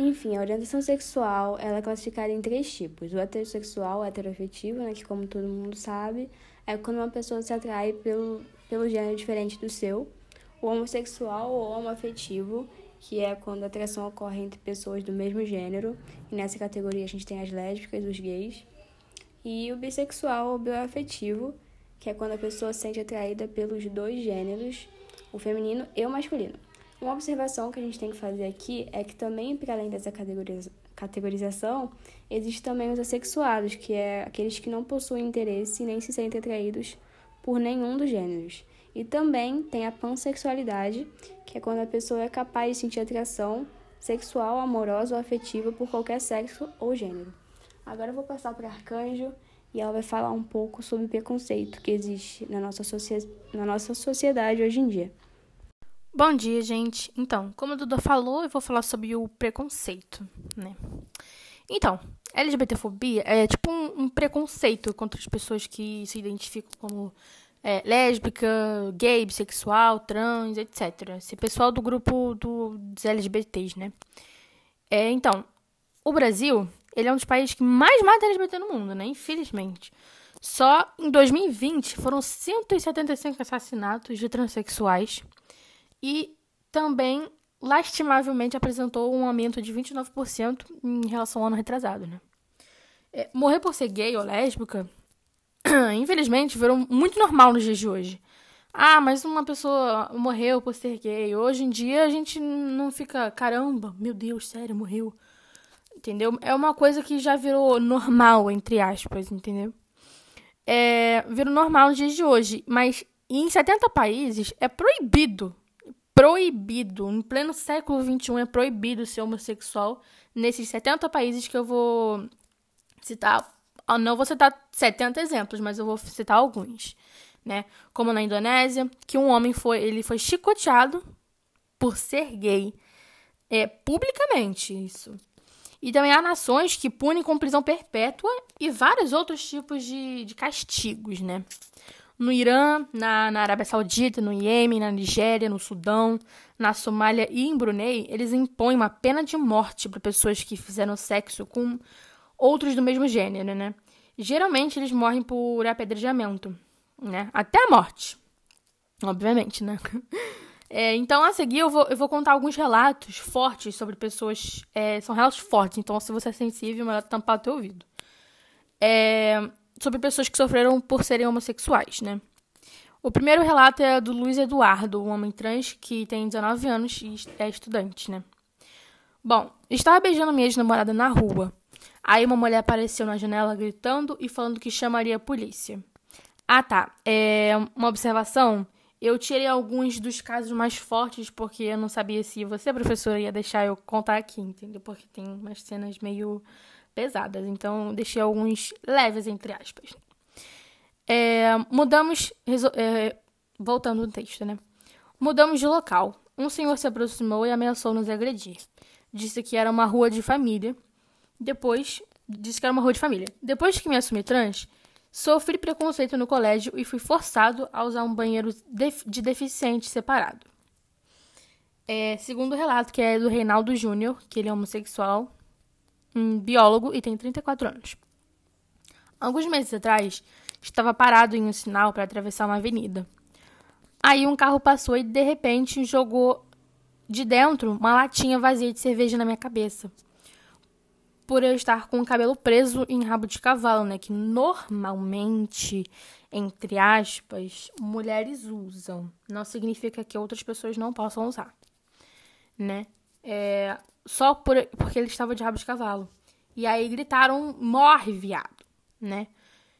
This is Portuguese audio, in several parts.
Enfim, a orientação sexual ela é classificada em três tipos. O heterossexual, o heteroafetivo, né, que como todo mundo sabe, é quando uma pessoa se atrai pelo, pelo gênero diferente do seu. O homossexual ou homoafetivo, que é quando a atração ocorre entre pessoas do mesmo gênero. E nessa categoria a gente tem as lésbicas, os gays. E o bissexual ou bioafetivo, que é quando a pessoa se sente atraída pelos dois gêneros, o feminino e o masculino. Uma observação que a gente tem que fazer aqui é que também, para além dessa categorização, existe também os assexuados, que é aqueles que não possuem interesse nem se sentem atraídos por nenhum dos gêneros. E também tem a pansexualidade, que é quando a pessoa é capaz de sentir atração sexual, amorosa ou afetiva por qualquer sexo ou gênero. Agora eu vou passar para Arcanjo e ela vai falar um pouco sobre o preconceito que existe na nossa, na nossa sociedade hoje em dia. Bom dia, gente. Então, como a Duda falou, eu vou falar sobre o preconceito, né? Então, LGBTfobia é tipo um, um preconceito contra as pessoas que se identificam como é, lésbica, gay, bissexual, trans, etc. Esse pessoal do grupo do, dos LGBTs, né? É, então, o Brasil, ele é um dos países que mais mata LGBT no mundo, né? Infelizmente. Só em 2020 foram 175 assassinatos de transexuais e também, lastimavelmente, apresentou um aumento de 29% em relação ao ano retrasado, né? É, morrer por ser gay ou lésbica, infelizmente, virou muito normal nos dias de hoje. Ah, mas uma pessoa morreu por ser gay. Hoje em dia a gente não fica, caramba, meu Deus, sério, morreu. Entendeu? É uma coisa que já virou normal, entre aspas, entendeu? É, virou normal nos dias de hoje. Mas em 70 países é proibido proibido, em pleno século XXI, é proibido ser homossexual nesses 70 países que eu vou citar. Eu não vou citar 70 exemplos, mas eu vou citar alguns, né? Como na Indonésia, que um homem foi, ele foi chicoteado por ser gay, é publicamente isso. E também há nações que punem com prisão perpétua e vários outros tipos de, de castigos, né? No Irã, na, na Arábia Saudita, no Iêmen, na Nigéria, no Sudão, na Somália e em Brunei, eles impõem uma pena de morte para pessoas que fizeram sexo com outros do mesmo gênero, né? Geralmente eles morrem por apedrejamento, né? Até a morte. Obviamente, né? É, então, a seguir, eu vou, eu vou contar alguns relatos fortes sobre pessoas. É, são relatos fortes, então, se você é sensível, é melhor tampar o teu ouvido. É, sobre pessoas que sofreram por serem homossexuais, né? O primeiro relato é do Luiz Eduardo, um homem trans que tem 19 anos e é estudante, né? Bom, estava beijando minha ex-namorada na rua. Aí uma mulher apareceu na janela gritando e falando que chamaria a polícia. Ah, tá. É uma observação. Eu tirei alguns dos casos mais fortes porque eu não sabia se você, professora, ia deixar eu contar aqui, entendeu? Porque tem umas cenas meio pesadas. Então, deixei alguns leves, entre aspas. É, mudamos. É, voltando no texto, né? Mudamos de local. Um senhor se aproximou e ameaçou nos agredir. Disse que era uma rua de família. Depois. Disse que era uma rua de família. Depois que me assumi trans, sofri preconceito no colégio e fui forçado a usar um banheiro de deficiente separado. É, segundo o relato, que é do Reinaldo Júnior, que ele é homossexual, um biólogo e tem 34 anos. Alguns meses atrás, estava parado em um sinal para atravessar uma avenida. Aí um carro passou e de repente jogou de dentro uma latinha vazia de cerveja na minha cabeça. Por eu estar com o cabelo preso em rabo de cavalo, né? Que normalmente, entre aspas, mulheres usam. Não significa que outras pessoas não possam usar, né? É, só por, porque ele estava de rabo de cavalo. E aí gritaram: morre, viado, né?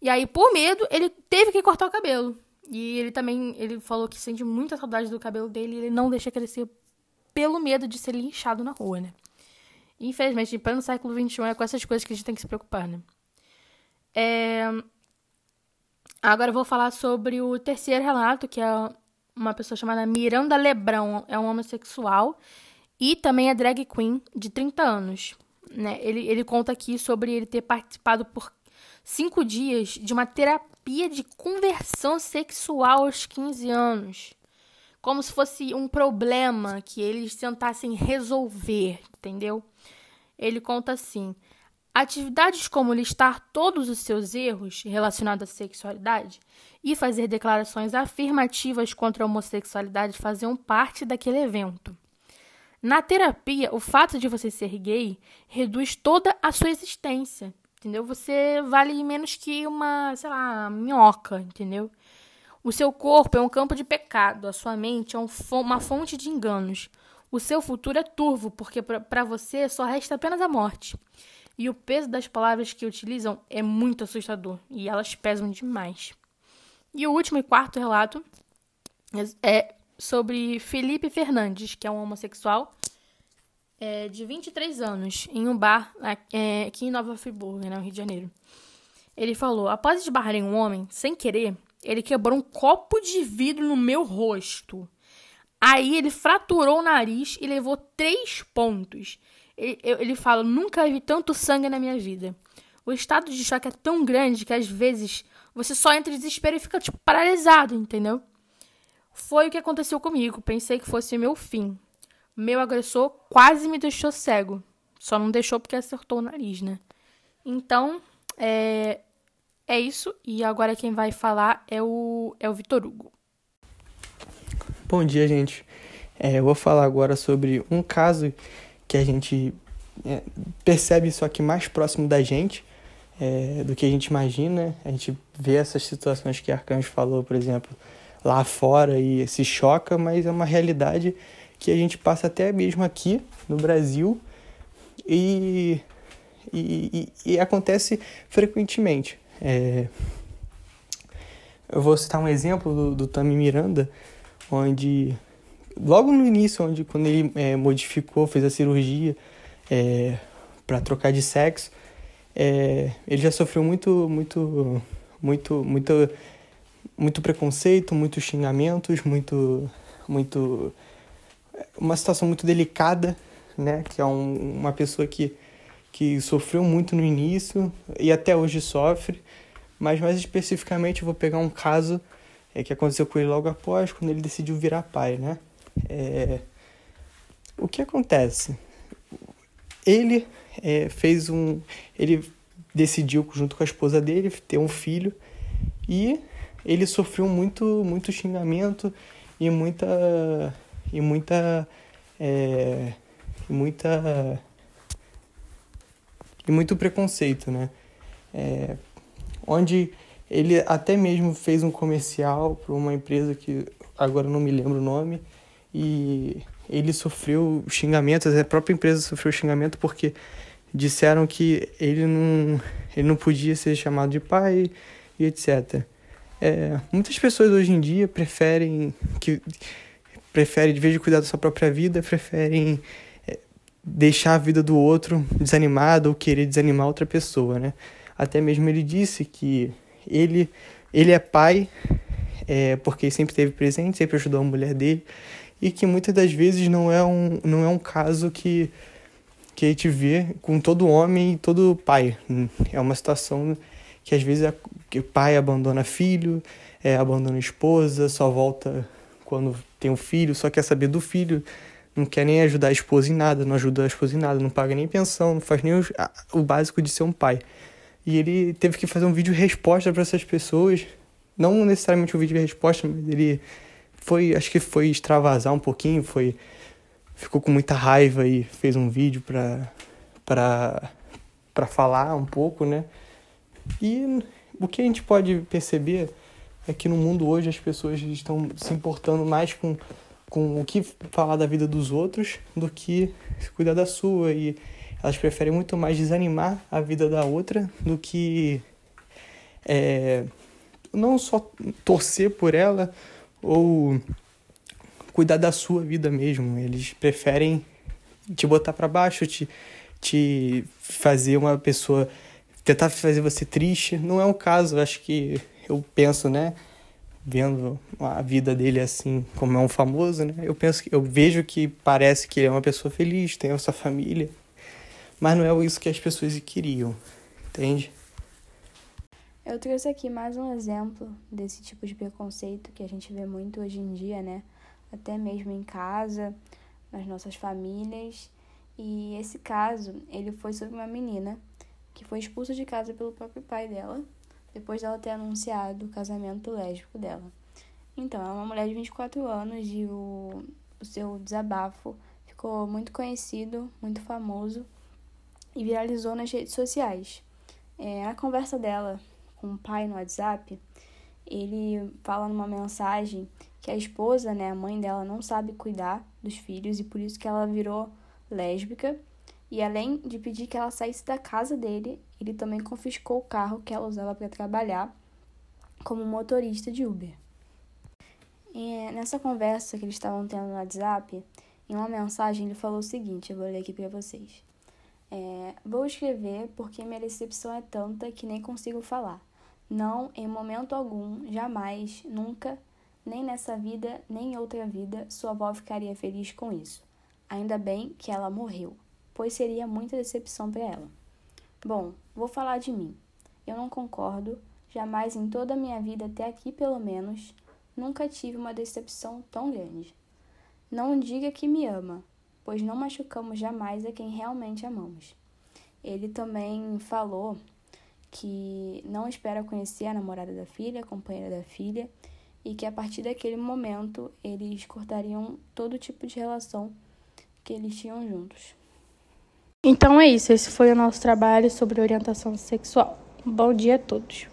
E aí, por medo, ele teve que cortar o cabelo. E ele também, ele falou que sente muita saudade do cabelo dele e ele não deixa crescer pelo medo de ser linchado na rua, né? Infelizmente, em pleno século XXI, é com essas coisas que a gente tem que se preocupar, né? É... Agora eu vou falar sobre o terceiro relato, que é uma pessoa chamada Miranda Lebrão. É um homossexual e também é drag queen de 30 anos. Né? Ele, ele conta aqui sobre ele ter participado por cinco dias de uma terapia de conversão sexual aos 15 anos. Como se fosse um problema que eles tentassem resolver, entendeu? ele conta assim: atividades como listar todos os seus erros relacionados à sexualidade e fazer declarações afirmativas contra a homossexualidade faziam parte daquele evento. Na terapia, o fato de você ser gay reduz toda a sua existência, entendeu? Você vale menos que uma, sei lá, minhoca, entendeu? O seu corpo é um campo de pecado, a sua mente é um, uma fonte de enganos. O seu futuro é turvo, porque para você só resta apenas a morte. E o peso das palavras que utilizam é muito assustador, e elas pesam demais. E o último e quarto relato é sobre Felipe Fernandes, que é um homossexual é, de 23 anos, em um bar é, aqui em Nova Friburgo, né, no Rio de Janeiro. Ele falou: após esbarrar em um homem, sem querer, ele quebrou um copo de vidro no meu rosto. Aí ele fraturou o nariz e levou três pontos. Ele, ele fala: nunca vi tanto sangue na minha vida. O estado de choque é tão grande que às vezes você só entra em desespero e fica tipo paralisado, entendeu? Foi o que aconteceu comigo. Pensei que fosse meu fim. Meu agressor quase me deixou cego. Só não deixou porque acertou o nariz, né? Então, é, é isso. E agora quem vai falar é o, é o Vitor Hugo. Bom dia, gente. É, eu vou falar agora sobre um caso que a gente é, percebe isso aqui mais próximo da gente é, do que a gente imagina. A gente vê essas situações que Arcanjo falou, por exemplo, lá fora e se choca, mas é uma realidade que a gente passa até mesmo aqui no Brasil e, e, e, e acontece frequentemente. É, eu vou citar um exemplo do, do Tami Miranda, onde logo no início, onde quando ele é, modificou, fez a cirurgia é, para trocar de sexo, é, ele já sofreu muito, muito, muito, muito muito preconceito, muitos xingamentos, muito, muito uma situação muito delicada, né? Que é um, uma pessoa que, que sofreu muito no início e até hoje sofre. Mas mais especificamente eu vou pegar um caso é, que aconteceu com ele logo após, quando ele decidiu virar pai, né? É, o que acontece? Ele é, fez um. Ele decidiu, junto com a esposa dele, ter um filho e ele sofreu muito, muito xingamento e muita. e muita. É, e muita. e muito preconceito, né? É, onde ele até mesmo fez um comercial para uma empresa que agora não me lembro o nome e ele sofreu xingamentos, a própria empresa sofreu xingamento porque disseram que ele não, ele não podia ser chamado de pai e etc. É, muitas pessoas hoje em dia preferem que preferem, de vez de cuidar da sua própria vida, preferem é, deixar a vida do outro desanimada ou querer desanimar outra pessoa, né? Até mesmo ele disse que ele, ele é pai é, porque sempre esteve presente, sempre ajudou a mulher dele e que muitas das vezes não é um, não é um caso que, que a gente vê com todo homem e todo pai. É uma situação que às vezes é, pai abandona filho, é, abandona esposa, só volta quando tem um filho, só quer saber do filho, não quer nem ajudar a esposa em nada, não ajuda a esposa em nada, não paga nem pensão, não faz nem o, o básico de ser um pai. E ele teve que fazer um vídeo resposta para essas pessoas, não necessariamente um vídeo de resposta, mas ele foi, acho que foi extravasar um pouquinho, foi ficou com muita raiva e fez um vídeo para para para falar um pouco, né? E o que a gente pode perceber é que no mundo hoje as pessoas estão se importando mais com, com o que falar da vida dos outros do que cuidar da sua. E elas preferem muito mais desanimar a vida da outra do que é, não só torcer por ela ou cuidar da sua vida mesmo. Eles preferem te botar para baixo, te, te fazer uma pessoa tentar fazer você triste. Não é um caso, acho que eu penso, né? Vendo a vida dele assim, como é um famoso, né? Eu penso que eu vejo que parece que ele é uma pessoa feliz, tem a sua família, mas não é isso que as pessoas queriam, entende? Eu trouxe aqui mais um exemplo desse tipo de preconceito que a gente vê muito hoje em dia, né? Até mesmo em casa, nas nossas famílias. E esse caso, ele foi sobre uma menina que foi expulsa de casa pelo próprio pai dela, depois dela ter anunciado o casamento lésbico dela. Então, é uma mulher de 24 anos e o, o seu desabafo ficou muito conhecido, muito famoso e viralizou nas redes sociais. É, na conversa dela com o pai no WhatsApp, ele fala numa mensagem que a esposa, né, a mãe dela, não sabe cuidar dos filhos e por isso que ela virou lésbica. E além de pedir que ela saísse da casa dele, ele também confiscou o carro que ela usava para trabalhar como motorista de Uber. E nessa conversa que eles estavam tendo no WhatsApp, em uma mensagem ele falou o seguinte: eu vou ler aqui para vocês. É, vou escrever porque minha decepção é tanta que nem consigo falar. Não, em momento algum, jamais, nunca, nem nessa vida, nem em outra vida, sua avó ficaria feliz com isso. Ainda bem que ela morreu, pois seria muita decepção para ela. Bom, vou falar de mim. Eu não concordo, jamais em toda a minha vida até aqui pelo menos, nunca tive uma decepção tão grande. Não diga que me ama, pois não machucamos jamais a quem realmente amamos. Ele também falou que não espera conhecer a namorada da filha, a companheira da filha, e que a partir daquele momento eles cortariam todo tipo de relação que eles tinham juntos. Então é isso, esse foi o nosso trabalho sobre orientação sexual. Bom dia a todos.